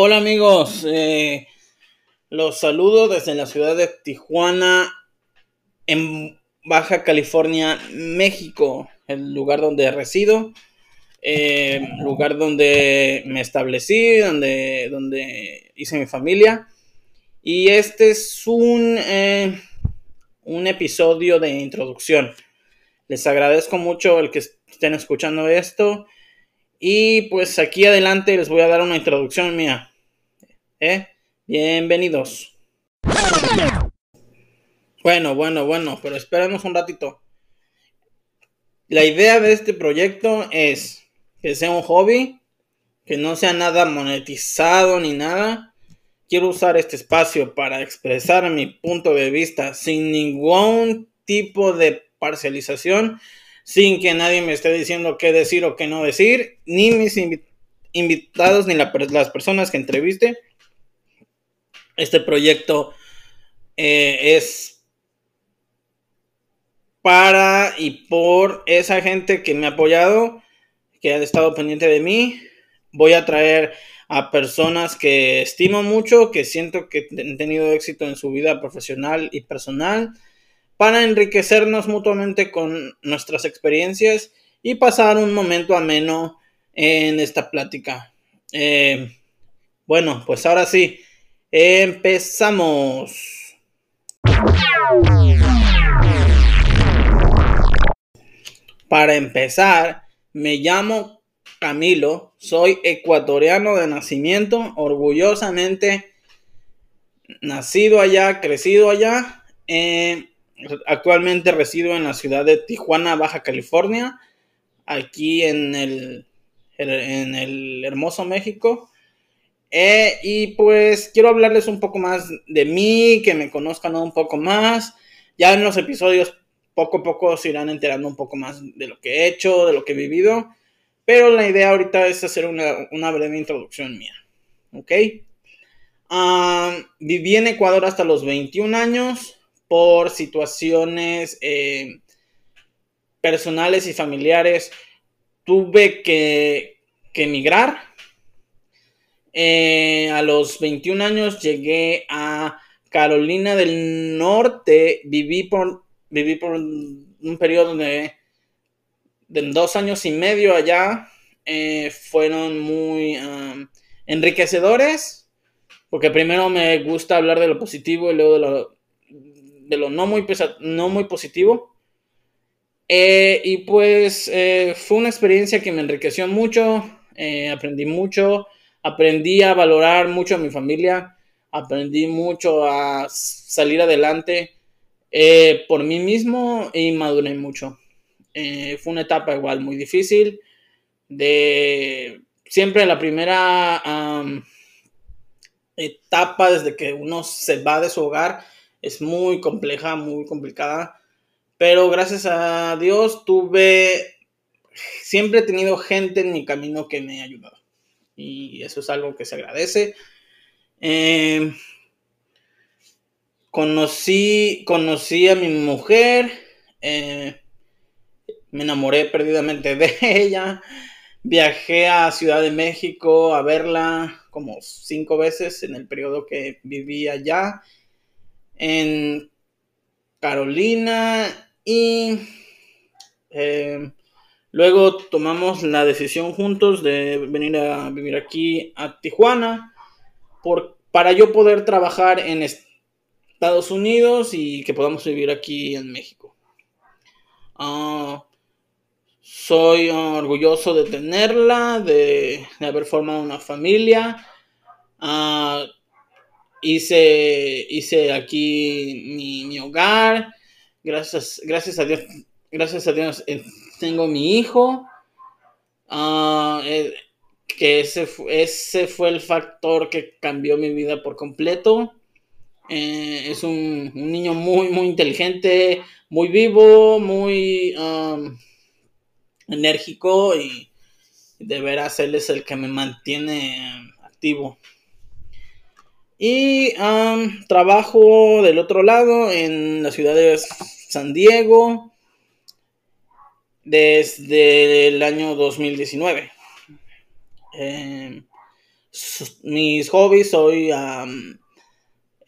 Hola amigos, eh, los saludo desde la ciudad de Tijuana, en Baja California, México, el lugar donde resido, eh, lugar donde me establecí, donde, donde hice mi familia. Y este es un, eh, un episodio de introducción. Les agradezco mucho el que estén escuchando esto. Y pues aquí adelante les voy a dar una introducción mía. ¿Eh? Bienvenidos. Bueno, bueno, bueno, pero esperemos un ratito. La idea de este proyecto es que sea un hobby, que no sea nada monetizado ni nada. Quiero usar este espacio para expresar mi punto de vista sin ningún tipo de parcialización sin que nadie me esté diciendo qué decir o qué no decir, ni mis invitados ni las personas que entreviste. Este proyecto eh, es para y por esa gente que me ha apoyado, que han estado pendiente de mí. Voy a traer a personas que estimo mucho, que siento que han tenido éxito en su vida profesional y personal para enriquecernos mutuamente con nuestras experiencias y pasar un momento ameno en esta plática. Eh, bueno, pues ahora sí, empezamos. Para empezar, me llamo Camilo, soy ecuatoriano de nacimiento, orgullosamente nacido allá, crecido allá. Eh, Actualmente resido en la ciudad de Tijuana, Baja California, aquí en el, en el hermoso México. Eh, y pues quiero hablarles un poco más de mí, que me conozcan un poco más. Ya en los episodios poco a poco se irán enterando un poco más de lo que he hecho, de lo que he vivido. Pero la idea ahorita es hacer una, breve introducción mía. ¿Ok? Ah, viví en Ecuador hasta los 21 años por situaciones eh, personales y familiares, tuve que, emigrar. Eh, a los 21 años llegué a Carolina del Norte, viví por, viví por un periodo de, de dos años y medio allá. Eh, fueron muy enriquecedores, porque primero me gusta hablar de lo positivo y luego de lo, de lo no muy, no muy positivo. Eh, y pues fue una experiencia que me enriqueció mucho, aprendí mucho, aprendí a valorar mucho a mi familia, aprendí mucho a salir adelante por mí mismo y maduré mucho. fue una etapa igual muy difícil, de siempre la primera etapa desde que uno se va de su hogar es muy compleja, muy complicada, pero gracias a Dios tuve, siempre he tenido gente en mi camino que me ha ayudado y eso es algo que se agradece. Em, conocí, conocí a mi mujer, eh, me enamoré perdidamente de ella, viajé a Ciudad de México a verla como cinco veces en el periodo que viví allá en Carolina y eh, luego tomamos la decisión juntos de venir a vivir aquí a Tijuana por, para yo poder trabajar en Estados Unidos y que podamos vivir aquí en México. Ah, soy orgulloso de tenerla, de, haber formado una familia. Uh, hice, hice aquí mi, hogar. Gracias, gracias a Dios, gracias a Dios tengo mi hijo. Ah, eh, que ese, ese fue el factor que cambió mi vida por completo. Eh, es un, niño muy, muy inteligente, muy vivo, muy enérgico y de veras él es el que me mantiene activo. Y trabajo del otro lado en la ciudad de San Diego desde el año 2019. Em, mis hobbies, soy...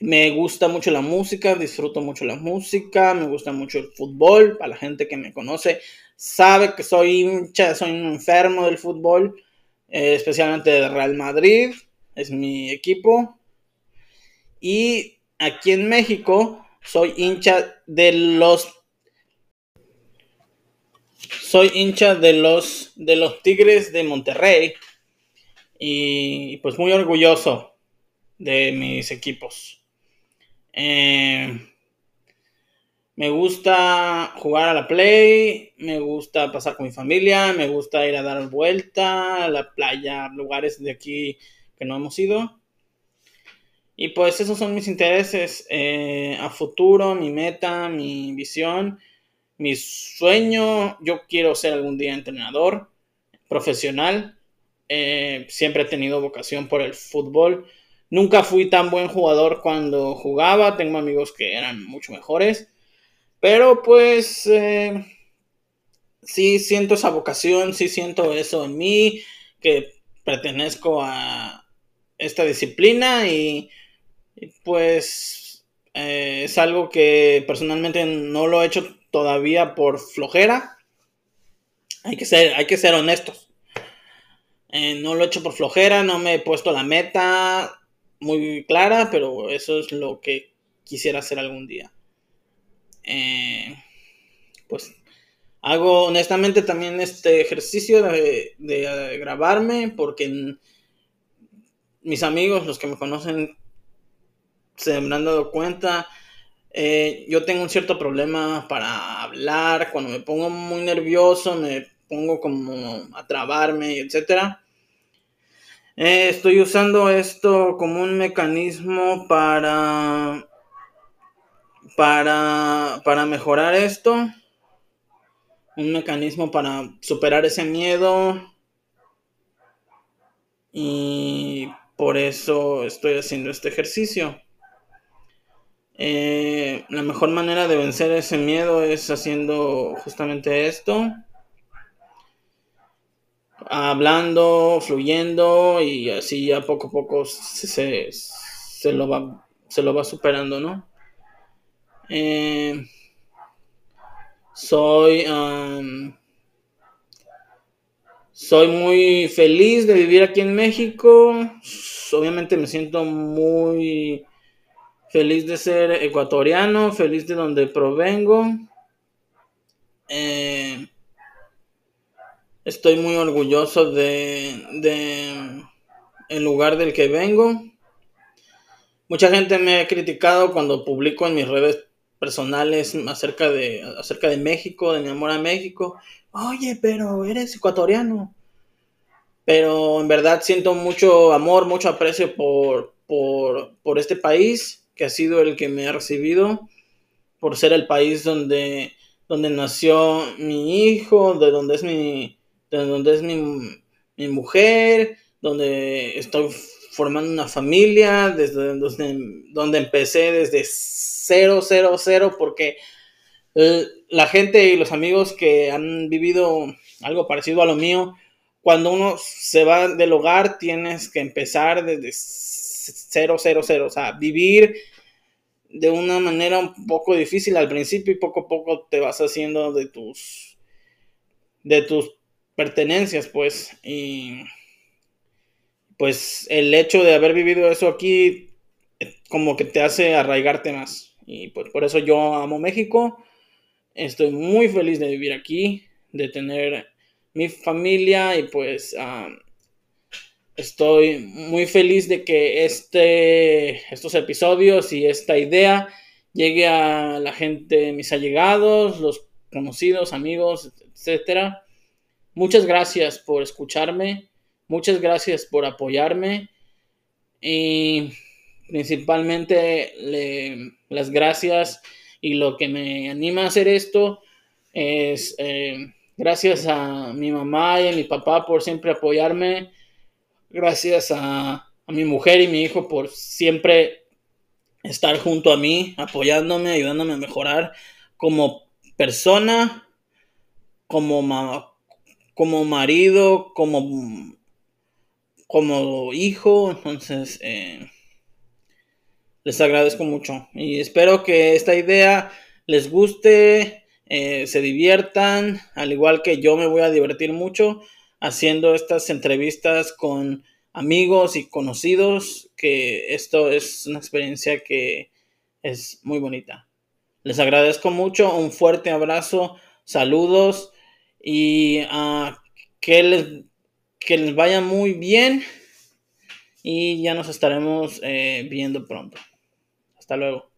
me gusta mucho la música, disfruto mucho la música, me gusta mucho el fútbol. Para la gente que me conoce, sabe que soy hincha, soy un enfermo del fútbol, eh, especialmente del Real Madrid, es mi equipo. Y aquí en México soy hincha de los soy hincha de los de los Tigres de Monterrey y pues muy orgulloso de mis equipos. Eh, me gusta jugar a la play, me gusta pasar con mi familia, me gusta ir a dar vuelta a la playa, lugares de aquí que no hemos ido. Y pues esos son mis intereses eh, a futuro, mi meta, mi visión, mi sueño. Yo quiero ser algún día entrenador profesional. Eh, siempre he tenido vocación por el fútbol. Nunca fui tan buen jugador cuando jugaba. Tengo amigos que eran mucho mejores. Pero pues eh, sí siento esa vocación, sí siento eso en mí, que pertenezco a esta disciplina y, pues eh, es algo que personalmente no lo he hecho todavía por flojera. Hay que ser, hay que ser honestos. Eh, no lo he hecho por flojera, no me he puesto la meta muy clara, pero eso es lo que quisiera hacer algún día. Eh, pues hago honestamente también este ejercicio de, grabarme porque mis amigos, los que me conocen, se me han dado cuenta. Eh, yo tengo un cierto problema para hablar. Cuando me pongo muy nervioso, me pongo como a trabarme, etcétera. Eh, estoy usando esto como un mecanismo para, para, para mejorar esto. Un mecanismo para superar ese miedo. Y por eso estoy haciendo este ejercicio. Eh, la mejor manera de vencer ese miedo es haciendo justamente esto hablando, fluyendo y así ya poco a poco se, lo, va, se lo va superando, ¿no? Eh, soy, soy muy feliz de vivir aquí en México. Obviamente me siento muy feliz de ser ecuatoriano, feliz de donde provengo. Eh, Estoy muy orgulloso de, de el lugar del que vengo. Mucha gente me ha criticado cuando publico en mis redes personales acerca de, acerca de México, de mi amor a México. Oye, pero eres ecuatoriano. Pero en verdad siento mucho amor, mucho aprecio por, por, por este país, que ha sido el que me ha recibido, por ser el país donde, donde nació mi hijo, de donde es mi, donde es mi, mujer, donde estoy formando una familia, desde donde, donde empecé desde cero, cero, cero, porque la gente y los amigos que han vivido algo parecido a lo mío, cuando uno se va del hogar tienes que empezar desde cero, cero, cero, o sea, vivir de una manera un poco difícil al principio y poco a poco te vas haciendo de tus de tus pertenencias, pues, y pues el hecho de haber vivido eso aquí como que te hace arraigarte más. Y pues por eso yo amo México. Estoy muy feliz de vivir aquí, de tener mi familia y pues estoy muy feliz de que este, estos episodios y esta idea llegue a la gente, mis allegados, los conocidos, amigos, etcétera. Muchas gracias por escucharme, muchas gracias por apoyarme y principalmente las gracias y lo que me anima a hacer esto es eh, gracias a mi mamá y a mi papá por siempre apoyarme, gracias a, mi mujer y mi hijo por siempre estar junto a mí, apoyándome, ayudándome a mejorar como persona, como, como marido, como, como hijo, entonces eh, les agradezco mucho y espero que esta idea les guste, eh, se diviertan, al igual que yo me voy a divertir mucho haciendo estas entrevistas con amigos y conocidos, que esto es una experiencia que es muy bonita. Les agradezco mucho, un fuerte abrazo, saludos y uh, que, les, que les vaya muy bien y ya nos estaremos eh, viendo pronto. Hasta luego.